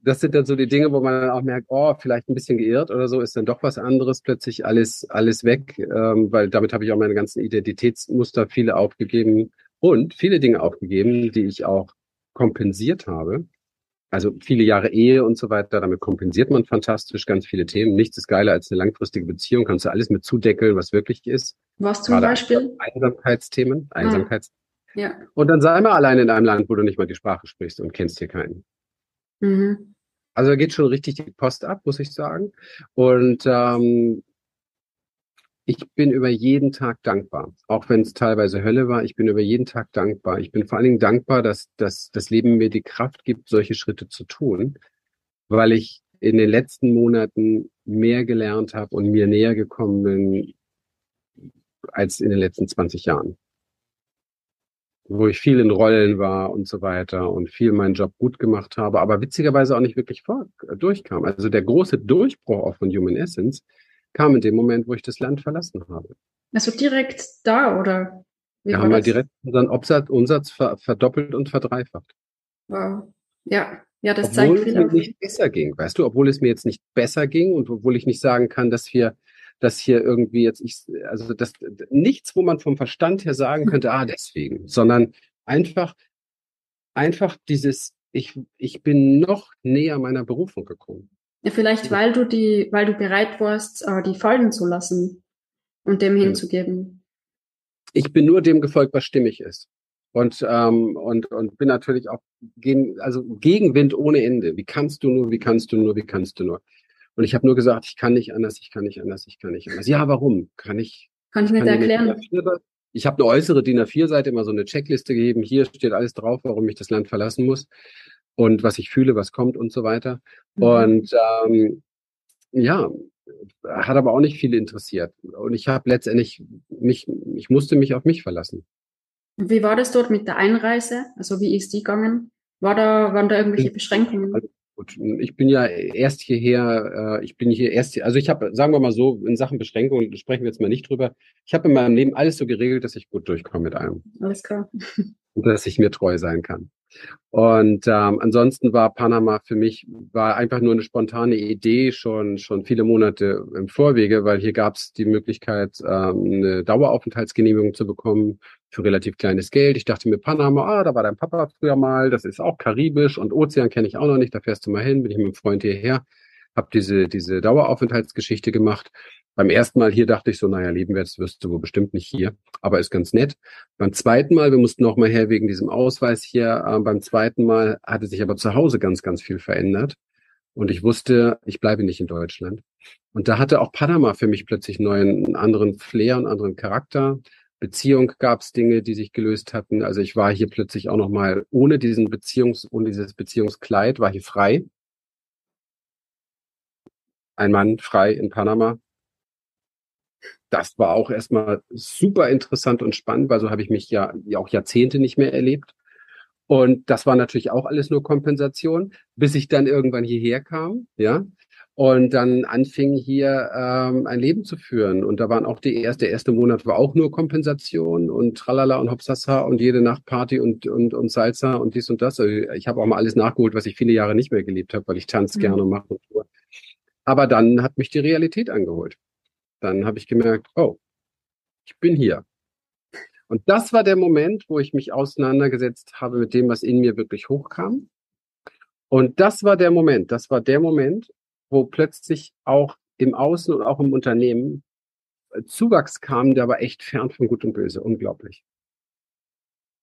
das sind dann so die Dinge, wo man dann auch merkt, oh, vielleicht ein bisschen geirrt oder so, ist dann doch was anderes, plötzlich alles, alles weg, ähm, weil damit habe ich auch meine ganzen Identitätsmuster viele aufgegeben und viele Dinge aufgegeben, die ich auch kompensiert habe. Also viele Jahre Ehe und so weiter, damit kompensiert man fantastisch ganz viele Themen. Nichts ist geiler als eine langfristige Beziehung, kannst du alles mit zudeckeln, was wirklich ist. Was zum Gerade Beispiel? Einsamkeitsthemen, Einsamkeits. Ah, ja. Und dann sei mal allein in einem Land, wo du nicht mal die Sprache sprichst und kennst hier keinen. Mhm. Also da geht schon richtig die Post ab, muss ich sagen. Und ähm, ich bin über jeden Tag dankbar, auch wenn es teilweise Hölle war. Ich bin über jeden Tag dankbar. Ich bin vor allen Dingen dankbar, dass, dass das Leben mir die Kraft gibt, solche Schritte zu tun, weil ich in den letzten Monaten mehr gelernt habe und mir näher gekommen bin als in den letzten 20 Jahren wo ich viel in Rollen war und so weiter und viel meinen Job gut gemacht habe, aber witzigerweise auch nicht wirklich vor, durchkam. Also der große Durchbruch auch von Human Essence kam in dem Moment, wo ich das Land verlassen habe. Also direkt da oder? Wie wir haben wir direkt unseren Umsatz, Umsatz ver, verdoppelt und verdreifacht. Wow. Ja, ja, das obwohl zeigt viel. Obwohl es mir nicht besser ging, weißt du, obwohl es mir jetzt nicht besser ging und obwohl ich nicht sagen kann, dass wir dass hier irgendwie jetzt ich, also das nichts, wo man vom Verstand her sagen könnte, ah, deswegen, sondern einfach, einfach dieses, ich, ich bin noch näher meiner Berufung gekommen. Ja, vielleicht weil du die, weil du bereit warst, äh, die fallen zu lassen und dem hinzugeben. Ich bin nur dem gefolgt, was stimmig ist. Und, ähm, und, und bin natürlich auch gegen, also Gegenwind ohne Ende. Wie kannst du nur, wie kannst du nur, wie kannst du nur? Und ich habe nur gesagt, ich kann nicht anders, ich kann nicht anders, ich kann nicht anders. Ja, warum? Kann ich? Kann ich nicht kann erklären. Ich habe eine äußere DIN A4-Seite immer so eine Checkliste gegeben. Hier steht alles drauf, warum ich das Land verlassen muss und was ich fühle, was kommt und so weiter. Mhm. Und ähm, ja, hat aber auch nicht viele interessiert. Und ich habe letztendlich mich, ich musste mich auf mich verlassen. Wie war das dort mit der Einreise? Also wie ist die gegangen? War da, waren da irgendwelche Beschränkungen? Gut, ich bin ja erst hierher, äh, ich bin hier erst, hier, also ich habe, sagen wir mal so, in Sachen Beschränkungen sprechen wir jetzt mal nicht drüber. Ich habe in meinem Leben alles so geregelt, dass ich gut durchkomme mit allem. Alles klar. Und dass ich mir treu sein kann. Und ähm, ansonsten war Panama für mich war einfach nur eine spontane Idee schon schon viele Monate im Vorwege, weil hier gab es die Möglichkeit, ähm, eine Daueraufenthaltsgenehmigung zu bekommen für relativ kleines Geld. Ich dachte mir Panama, ah, da war dein Papa früher mal, das ist auch karibisch und Ozean kenne ich auch noch nicht, da fährst du mal hin, bin ich mit einem Freund hierher, habe diese diese Daueraufenthaltsgeschichte gemacht beim ersten Mal hier dachte ich so, naja, leben wirst, wirst du wohl bestimmt nicht hier, aber ist ganz nett. Beim zweiten Mal, wir mussten noch mal her wegen diesem Ausweis hier, äh, beim zweiten Mal hatte sich aber zu Hause ganz, ganz viel verändert. Und ich wusste, ich bleibe nicht in Deutschland. Und da hatte auch Panama für mich plötzlich neuen, einen anderen Flair, einen anderen Charakter. Beziehung gab es Dinge, die sich gelöst hatten. Also ich war hier plötzlich auch noch mal ohne diesen Beziehungs, ohne dieses Beziehungskleid, war hier frei. Ein Mann frei in Panama das war auch erstmal super interessant und spannend, weil so habe ich mich ja, auch Jahrzehnte nicht mehr erlebt. Und das war natürlich auch alles nur Kompensation, bis ich dann irgendwann hierher kam, ja, und dann anfing hier ähm, ein Leben zu führen. Und da waren auch die erste, der erste Monat war auch nur Kompensation und Tralala und Hopsasa und jede Nacht Party und, und, und Salsa und dies und das. Also ich habe auch mal alles nachgeholt, was ich viele Jahre nicht mehr gelebt habe, weil ich tanze mhm. gerne mache und tue. Aber dann hat mich die Realität angeholt dann habe ich gemerkt, oh, ich bin hier. Und das war der Moment, wo ich mich auseinandergesetzt habe mit dem, was in mir wirklich hochkam. Und das war der Moment, das war der Moment, wo plötzlich auch im Außen und auch im Unternehmen äh, Zuwachs kam, der war echt fern von Gut und Böse, unglaublich.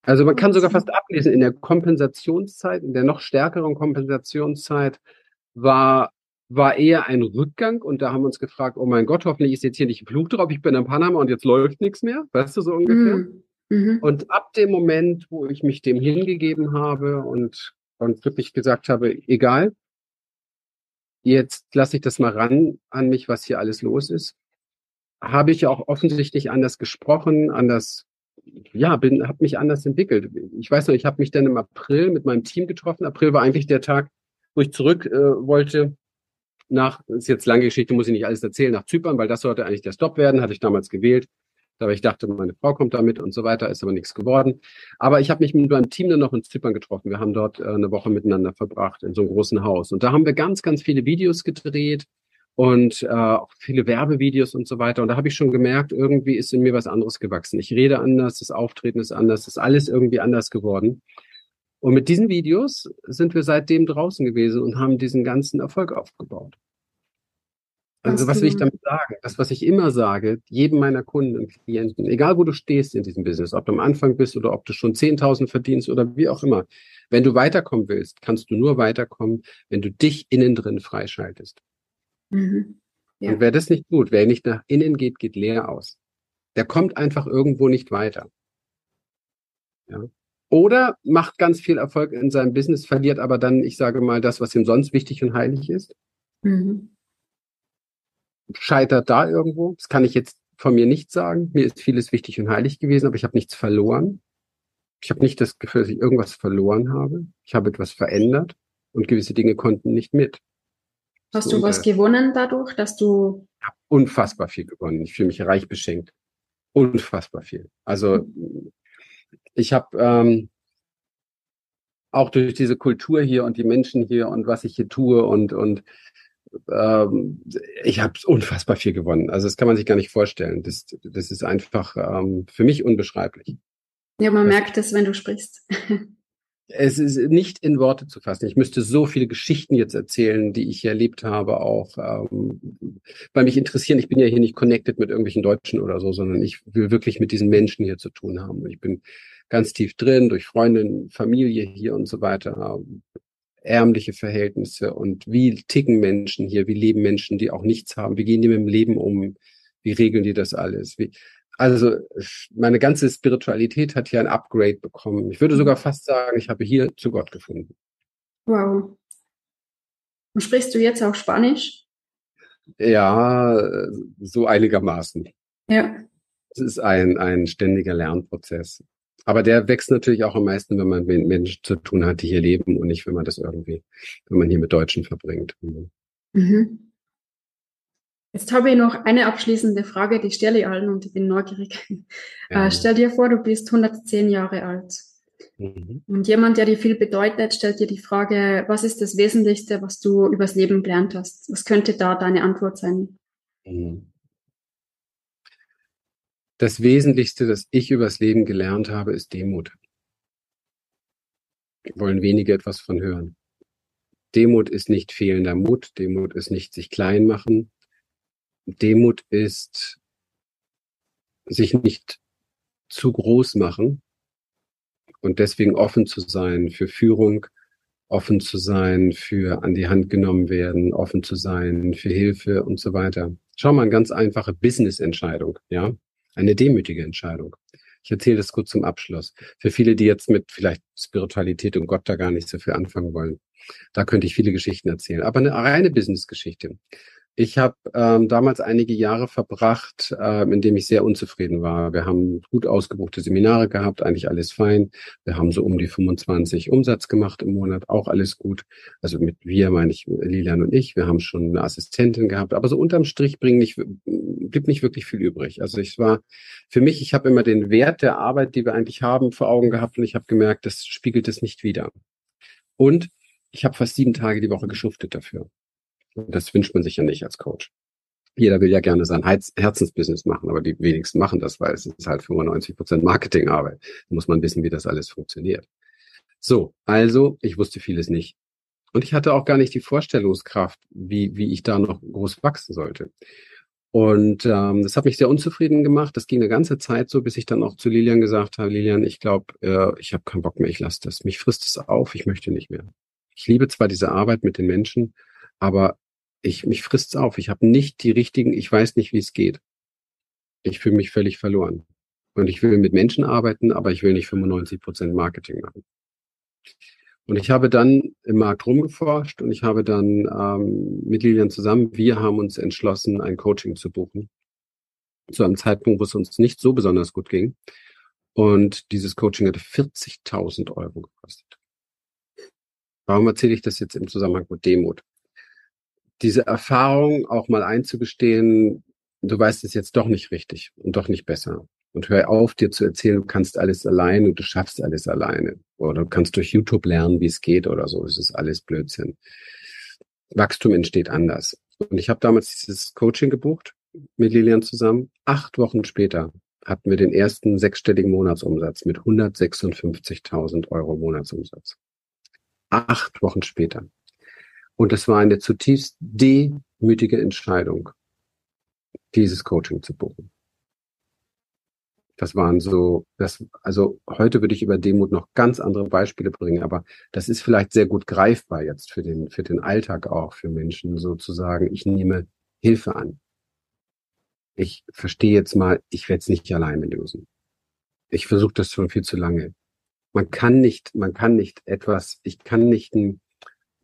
Also man kann sogar fast ablesen, in der Kompensationszeit, in der noch stärkeren Kompensationszeit war war eher ein Rückgang und da haben wir uns gefragt, oh mein Gott, hoffentlich ist jetzt hier nicht ein Fluch drauf, ich bin in Panama und jetzt läuft nichts mehr, weißt du so ungefähr? Mhm. mhm. Und ab dem Moment, wo ich mich dem hingegeben habe und, und wirklich gesagt habe, egal, jetzt lasse ich das mal ran an mich, was hier alles los ist, habe ich auch offensichtlich anders gesprochen, anders, ja, bin, habe mich anders entwickelt. Ich weiß noch, ich habe mich dann im April mit meinem Team getroffen. April war eigentlich der Tag, wo ich zurück äh, wollte nach, ist jetzt lange Geschichte, muss ich nicht alles erzählen, nach Zypern, weil das sollte eigentlich der Stopp werden, hatte ich damals gewählt. Aber ich dachte, meine Frau kommt damit und so weiter, ist aber nichts geworden. Aber ich habe mich mit meinem Team dann noch in Zypern getroffen. Wir haben dort äh, eine Woche miteinander verbracht in so einem großen Haus. Und da haben wir ganz, ganz viele Videos gedreht und äh, auch viele Werbevideos und so weiter. Und da habe ich schon gemerkt, irgendwie ist in mir was anderes gewachsen. Ich rede anders, das Auftreten ist anders, ist alles irgendwie anders geworden. Und mit diesen Videos sind wir seitdem draußen gewesen und haben diesen ganzen Erfolg aufgebaut. Also was will ich damit sagen? Das, was ich immer sage, jedem meiner Kunden und Klienten, egal wo du stehst in diesem Business, ob du am Anfang bist oder ob du schon 10.000 verdienst oder wie auch immer, wenn du weiterkommen willst, kannst du nur weiterkommen, wenn du dich innen drin freischaltest. Mhm. Ja. Und wer das nicht tut, wer nicht nach innen geht, geht leer aus. Der kommt einfach irgendwo nicht weiter. Ja. Oder macht ganz viel Erfolg in seinem Business, verliert aber dann, ich sage mal, das, was ihm sonst wichtig und heilig ist. Mhm. Scheitert da irgendwo. Das kann ich jetzt von mir nicht sagen. Mir ist vieles wichtig und heilig gewesen, aber ich habe nichts verloren. Ich habe nicht das Gefühl, dass ich irgendwas verloren habe. Ich habe etwas verändert und gewisse Dinge konnten nicht mit. Hast du und, was äh, gewonnen dadurch, dass du? Ich habe unfassbar viel gewonnen. Ich fühle mich reich beschenkt. Unfassbar viel. Also mhm ich habe ähm, auch durch diese Kultur hier und die Menschen hier und was ich hier tue und und ähm, ich habe unfassbar viel gewonnen. Also das kann man sich gar nicht vorstellen. Das, das ist einfach ähm, für mich unbeschreiblich. Ja, man das, merkt es, wenn du sprichst. <laughs> es ist nicht in Worte zu fassen. Ich müsste so viele Geschichten jetzt erzählen, die ich erlebt habe, auch ähm, weil mich interessieren. Ich bin ja hier nicht connected mit irgendwelchen Deutschen oder so, sondern ich will wirklich mit diesen Menschen hier zu tun haben. Ich bin ganz tief drin, durch Freundin, Familie hier und so weiter, ärmliche Verhältnisse und wie ticken Menschen hier, wie leben Menschen, die auch nichts haben, wie gehen die mit dem Leben um, wie regeln die das alles, wie, also meine ganze Spiritualität hat hier ein Upgrade bekommen. Ich würde sogar fast sagen, ich habe hier zu Gott gefunden. Wow. Und sprichst du jetzt auch Spanisch? Ja, so einigermaßen. Ja. Es ist ein, ein ständiger Lernprozess. Aber der wächst natürlich auch am meisten, wenn man mit Menschen zu tun hat, die hier leben und nicht, wenn man das irgendwie, wenn man hier mit Deutschen verbringt. Mhm. Jetzt habe ich noch eine abschließende Frage, die stelle ich allen und ich bin neugierig. <laughs> Ja. Äh, stell dir vor, du bist 110 Jahre alt. Mhm. Und jemand, der dir viel bedeutet, stellt dir die Frage, was ist das Wesentlichste, was du übers Leben gelernt hast? Was könnte da deine Antwort sein? Mhm. Das Wesentlichste, das ich übers Leben gelernt habe, ist Demut. Wollen wenige etwas von hören. Demut ist nicht fehlender Mut, Demut ist nicht sich klein machen. Demut ist sich nicht zu groß machen und deswegen offen zu sein für Führung, offen zu sein für an die Hand genommen werden, offen zu sein für Hilfe und so weiter. Schau mal, eine ganz einfache Business-Entscheidung, ja eine demütige Entscheidung. Ich erzähle das kurz zum Abschluss. Für viele, die jetzt mit vielleicht Spiritualität und Gott da gar nicht so viel anfangen wollen, da könnte ich viele Geschichten erzählen. Aber eine reine Business-Geschichte. Ich habe ähm, damals einige Jahre verbracht, ähm, in dem ich sehr unzufrieden war. Wir haben gut ausgebuchte Seminare gehabt, eigentlich alles fein. Wir haben so um die 25 Umsatz gemacht im Monat, auch alles gut. Also mit wir meine ich Lilian und ich. Wir haben schon eine Assistentin gehabt, aber so unterm Strich bringt nicht, blieb nicht wirklich viel übrig. Also ich war für mich, ich habe immer den Wert der Arbeit, die wir eigentlich haben, vor Augen gehabt und ich habe gemerkt, das spiegelt es nicht wieder. Und ich habe fast sieben Tage die Woche geschuftet dafür. Und das wünscht man sich ja nicht als Coach. Jeder will ja gerne sein Herzensbusiness machen, aber die wenigsten machen das, weil es ist halt 95 Prozent Marketingarbeit. Da muss man wissen, wie das alles funktioniert. So, also, ich wusste vieles nicht. Und ich hatte auch gar nicht die Vorstellungskraft, wie, wie ich da noch groß wachsen sollte. Und ähm, das hat mich sehr unzufrieden gemacht. Das ging eine ganze Zeit so, bis ich dann auch zu Lilian gesagt habe, Lilian, ich glaube, äh, ich habe keinen Bock mehr, ich lasse das. Mich frisst es auf, ich möchte nicht mehr. Ich liebe zwar diese Arbeit mit den Menschen, aber ich, mich frisst's auf. Ich habe nicht die richtigen, ich weiß nicht, wie es geht. Ich fühle mich völlig verloren. Und ich will mit Menschen arbeiten, aber ich will nicht 95 Prozent Marketing machen. Und ich habe dann im Markt rumgeforscht und ich habe dann ähm, mit Lilian zusammen, wir haben uns entschlossen, ein Coaching zu buchen. Zu einem Zeitpunkt, wo es uns nicht so besonders gut ging. Und dieses Coaching hatte 40.000 Euro gekostet. Warum erzähle ich das jetzt im Zusammenhang mit Demut? Diese Erfahrung auch mal einzugestehen, du weißt es jetzt doch nicht richtig und doch nicht besser. Und hör auf, dir zu erzählen, du kannst alles allein und du schaffst alles alleine. Oder du kannst durch YouTube lernen, wie es geht oder so. Es ist alles Blödsinn. Wachstum entsteht anders. Und ich habe damals dieses Coaching gebucht mit Lilian zusammen. Acht Wochen später hatten wir den ersten sechsstelligen Monatsumsatz mit 156.000 Euro Monatsumsatz. Acht Wochen später. Und es war eine zutiefst demütige Entscheidung, dieses Coaching zu buchen. Das waren so, das, also heute würde ich über Demut noch ganz andere Beispiele bringen, aber das ist vielleicht sehr gut greifbar jetzt für den, für den Alltag auch, für Menschen sozusagen. Ich nehme Hilfe an. Ich verstehe jetzt mal, ich werde es nicht alleine lösen. Ich versuche das schon viel zu lange. Man kann nicht, man kann nicht etwas, ich kann nicht ein,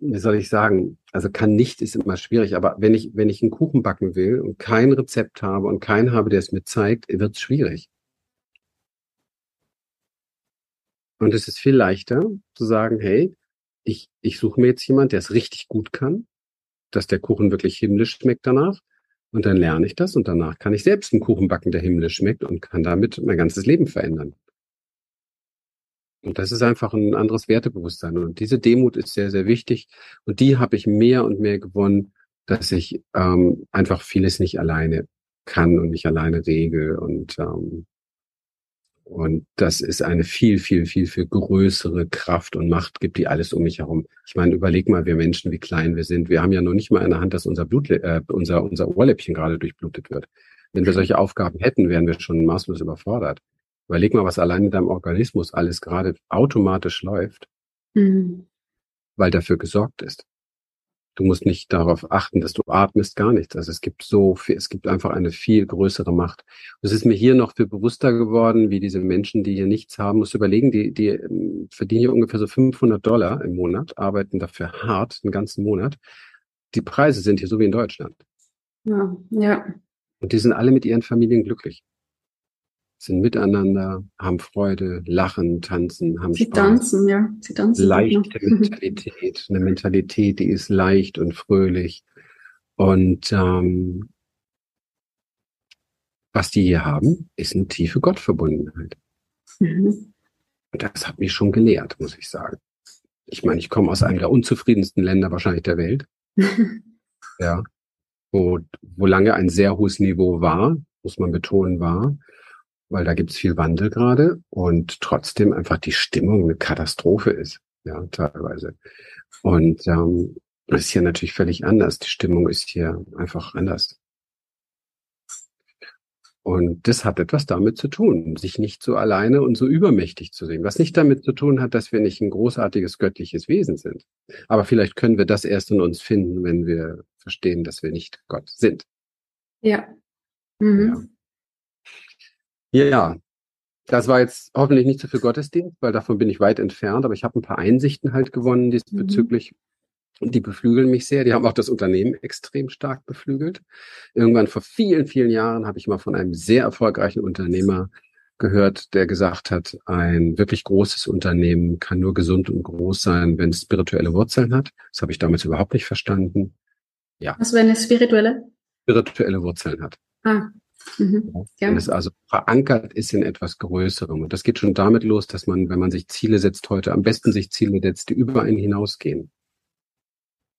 wie soll ich sagen, also kann nicht ist immer schwierig, aber wenn ich, wenn ich einen Kuchen backen will und kein Rezept habe und keinen habe, der es mir zeigt, wird es schwierig. Und es ist viel leichter zu sagen, hey, ich, ich suche mir jetzt jemand, der es richtig gut kann, dass der Kuchen wirklich himmlisch schmeckt danach. Und dann lerne ich das und danach kann ich selbst einen Kuchen backen, der himmlisch schmeckt und kann damit mein ganzes Leben verändern. Und das ist einfach ein anderes Wertebewusstsein. Und diese Demut ist sehr, sehr wichtig. Und die habe ich mehr und mehr gewonnen, dass ich ähm, einfach vieles nicht alleine kann und nicht alleine regel. Und, ähm, und das ist eine viel, viel, viel, viel größere Kraft und Macht gibt, die alles um mich herum. Ich meine, überleg mal, wir Menschen, wie klein wir sind. Wir haben ja noch nicht mal in der Hand, dass unser Blut, äh, unser, unser Ohrläppchen gerade durchblutet wird. Wenn wir solche Aufgaben hätten, wären wir schon maßlos überfordert. Überleg mal, was allein in deinem Organismus alles gerade automatisch läuft, mhm. weil dafür gesorgt ist. Du musst nicht darauf achten, dass du atmest, gar nichts. Also es gibt so viel, es gibt einfach eine viel größere Macht. Es ist mir hier noch viel bewusster geworden, wie diese Menschen, die hier nichts haben, musst du überlegen, die, die ähm, verdienen hier ungefähr so 500 Dollar im Monat, arbeiten dafür hart den ganzen Monat. Die Preise sind hier so wie in Deutschland. Ja, ja. Und die sind alle mit ihren Familien glücklich. Sind miteinander, haben Freude, lachen, tanzen, haben Sie Spaß. tanzen, ja. Sie tanzen. Leichte Mentalität, eine Mentalität, die ist leicht und fröhlich. Und ähm, was die hier haben, ist eine tiefe Gottverbundenheit. Mhm. Und das hat mich schon gelehrt, muss ich sagen. Ich meine, ich komme aus einem der unzufriedensten Länder wahrscheinlich der Welt. <laughs> ja. Wo, wo lange ein sehr hohes Niveau war, muss man betonen, war, weil da gibt's viel Wandel gerade und trotzdem einfach die Stimmung eine Katastrophe ist, ja, teilweise. Und ähm, das ist hier natürlich völlig anders. Die Stimmung ist hier einfach anders. Und das hat etwas damit zu tun, sich nicht so alleine und so übermächtig zu sehen. Was nicht damit zu tun hat, dass wir nicht ein großartiges göttliches Wesen sind. Aber vielleicht können wir das erst in uns finden, wenn wir verstehen, dass wir nicht Gott sind. Ja. Mhm. Ja. Ja, das war jetzt hoffentlich nicht so viel Gottesdienst, weil davon bin ich weit entfernt, aber ich habe ein paar Einsichten halt gewonnen diesbezüglich. Mhm. Und die beflügeln mich sehr. Die haben auch das Unternehmen extrem stark beflügelt. Irgendwann vor vielen, vielen Jahren habe ich mal von einem sehr erfolgreichen Unternehmer gehört, der gesagt hat, ein wirklich großes Unternehmen kann nur gesund und groß sein, wenn es spirituelle Wurzeln hat. Das habe ich damals überhaupt nicht verstanden. Ja. Was, wenn es spirituelle? Spirituelle Wurzeln hat. Ah. Mhm. Ja. Wenn es also verankert ist in etwas Größerem. Und das geht schon damit los, dass man, wenn man sich Ziele setzt heute, am besten sich Ziele setzt, die über einen hinausgehen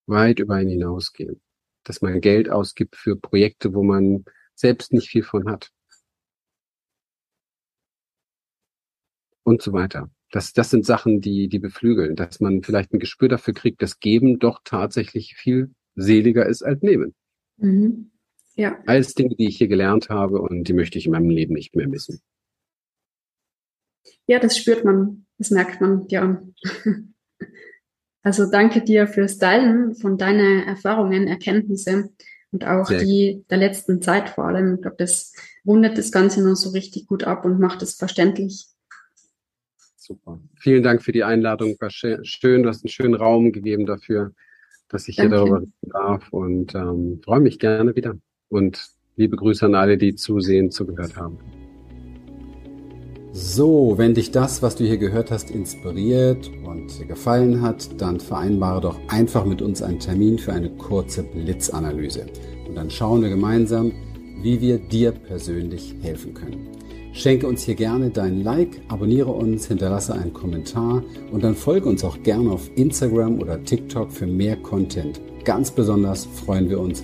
weit über ihn hinausgehen. Dass man Geld ausgibt für Projekte, wo man selbst nicht viel von hat. Und so weiter. Das, das sind Sachen, die, die beflügeln, dass man vielleicht ein Gespür dafür kriegt, dass Geben doch tatsächlich viel seliger ist als Nehmen. Mhm. Ja. Alles Dinge, die ich hier gelernt habe und die möchte ich in meinem Leben nicht mehr missen. Ja, das spürt man, das merkt man dir an. <laughs> Also danke dir fürs Teilen von deinen Erfahrungen, Erkenntnisse und auch Sehr die der letzten Zeit vor allem. Ich glaube, das rundet das Ganze noch so richtig gut ab und macht es verständlich. Super. Vielen Dank für die Einladung. War schön. Du hast einen schönen Raum gegeben dafür, dass ich Danke. hier darüber reden darf und ähm, freue mich gerne wieder. Und liebe Grüße an alle, die zusehen, zugehört haben. So, wenn dich das, was du hier gehört hast, inspiriert und gefallen hat, dann vereinbare doch einfach mit uns einen Termin für eine kurze Blitzanalyse. Und dann schauen wir gemeinsam, wie wir dir persönlich helfen können. Schenke uns hier gerne dein Like, abonniere uns, hinterlasse einen Kommentar und dann folge uns auch gerne auf Instagram oder TikTok für mehr Content. Ganz besonders freuen wir uns,